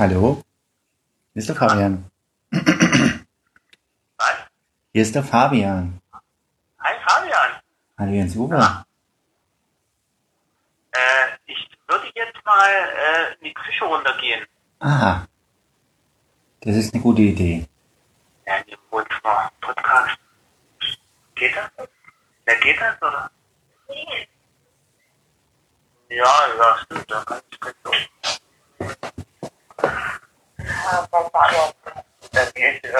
Hallo? Hier ist der Fabian. Was? Hier ist der Fabian. Hi Fabian. Hallo Jens Uwe. Äh, ich würde jetzt mal äh, in die Küche runtergehen. Ah, das ist eine gute Idee. Ja, in dem Wohnzimmer-Podcast. Geht das? Ja, geht das, oder? Ja, ja, stimmt. Da kann ich geht. Äh,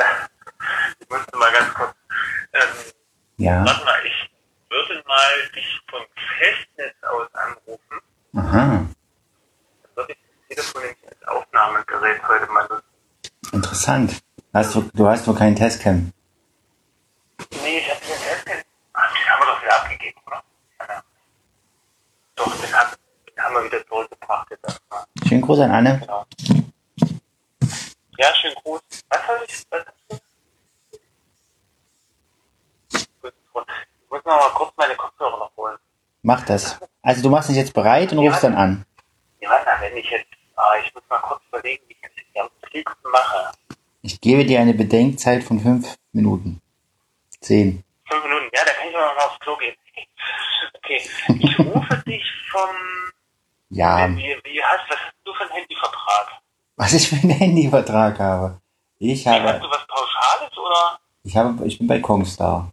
ich musste mal ganz kurz. Ähm, Ja. warte mal, ich würde mal dich vom Festnetz aus anrufen. Aha. Dann würde ich das Telefon nämlich als Aufnahmegerät heute mal nutzen. Interessant. Hast du, du hast wohl keinen Testcam. Nee, ich hab den Test. Ach, den haben wir doch wieder abgegeben, oder? Ja. Doch, den, hab, den haben wir wieder zurückgebracht jetzt. Schönen Gruß an Anne. Genau. Ja, schön Gruß. Was habe ich? Was. Ich muss noch mal kurz meine Kopfhörer noch holen. Mach das. Also du machst dich jetzt bereit und rufst dann an. Ja, wenn ich jetzt. Ah, ich muss mal kurz überlegen, wie ich das jetzt am klügsten mache. Ich gebe dir eine Bedenkzeit von fünf Minuten. Zehn. Fünf Minuten, ja, da kann ich auch noch mal aufs Klo gehen. Okay, ich rufe dich vom. Ja, Wie, wie hast, was hast du für einen Handyvertrag? Was ich für einen Handyvertrag habe. Ich Hast habe, du was Pauschales oder? ich habe, ich bin bei Kongstar.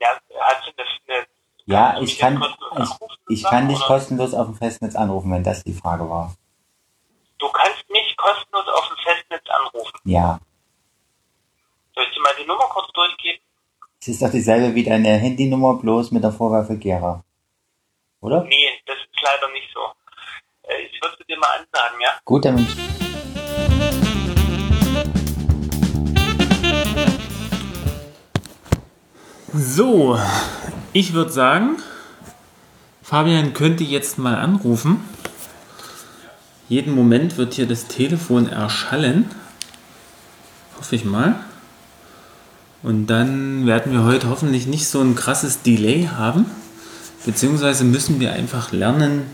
Ja, hast du das eine. Ja, ich kann, ich, ich kann dich oder? kostenlos auf dem Festnetz anrufen, wenn das die Frage war. Du kannst mich kostenlos auf dem Festnetz anrufen. Ja. Soll ich dir mal die Nummer kurz durchgeben? Es ist doch dieselbe wie deine Handynummer, bloß mit der Vorwahl für Gera. Oder? Nee, das ist leider nicht so. Äh, Ich würde dir mal ansagen, ja? Gut, dann So, ich würde sagen, Fabian könnte jetzt mal anrufen. Jeden Moment wird hier das Telefon erschallen. Hoffe ich mal. Und dann werden wir heute hoffentlich nicht so ein krasses Delay haben. Beziehungsweise müssen wir einfach lernen,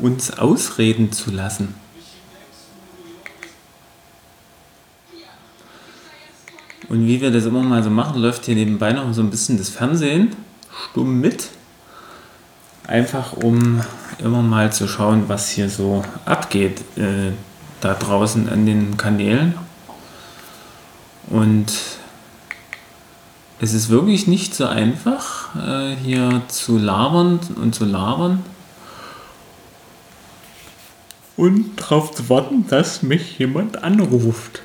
uns ausreden zu lassen. Und wie wir das immer mal so machen, läuft hier nebenbei noch so ein bisschen das Fernsehen stumm mit. Einfach um immer mal zu schauen, was hier so abgeht äh, da draußen an den Kanälen. Und es ist wirklich nicht so einfach, äh, hier zu labern und zu labern. Und darauf zu warten, dass mich jemand anruft.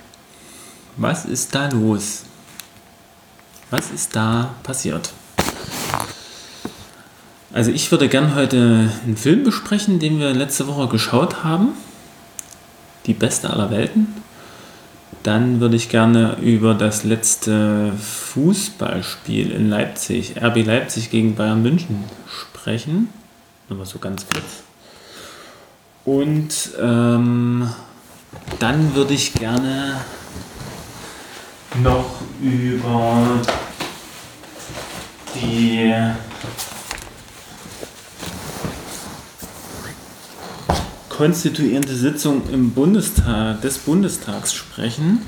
Was ist da los? Was ist da passiert? Also ich würde gern heute einen Film besprechen, den wir letzte Woche geschaut haben. Die beste aller Welten. Dann würde ich gerne über das letzte Fußballspiel in Leipzig, RB Leipzig gegen Bayern München sprechen. Nur mal so ganz kurz. Und ähm, dann würde ich gerne noch über die konstituierende Sitzung im Bundestag, des Bundestags sprechen,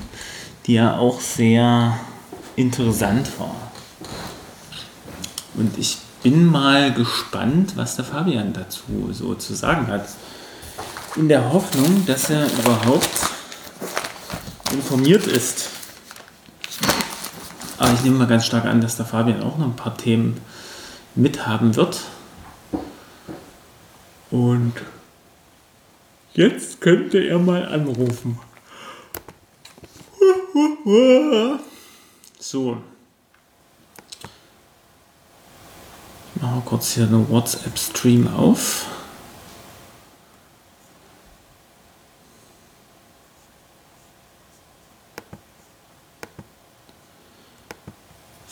die ja auch sehr interessant war. Und ich bin mal gespannt, was der Fabian dazu so zu sagen hat. In der Hoffnung, dass er überhaupt informiert ist. Aber ich nehme mal ganz stark an, dass der Fabian auch noch ein paar Themen mithaben wird. Und jetzt könnte er mal anrufen. So. Ich mache kurz hier einen WhatsApp-Stream auf.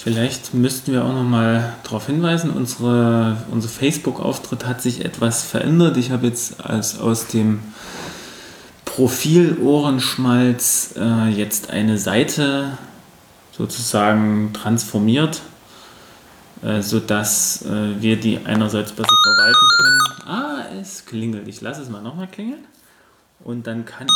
Vielleicht müssten wir auch noch mal darauf hinweisen, unsere, unser Facebook-Auftritt hat sich etwas verändert. Ich habe jetzt als aus dem Profil Ohrenschmalz äh, jetzt eine Seite sozusagen transformiert, äh, sodass äh, wir die einerseits besser verwalten können. Ah, es klingelt. Ich lasse es mal nochmal klingeln. Und dann kann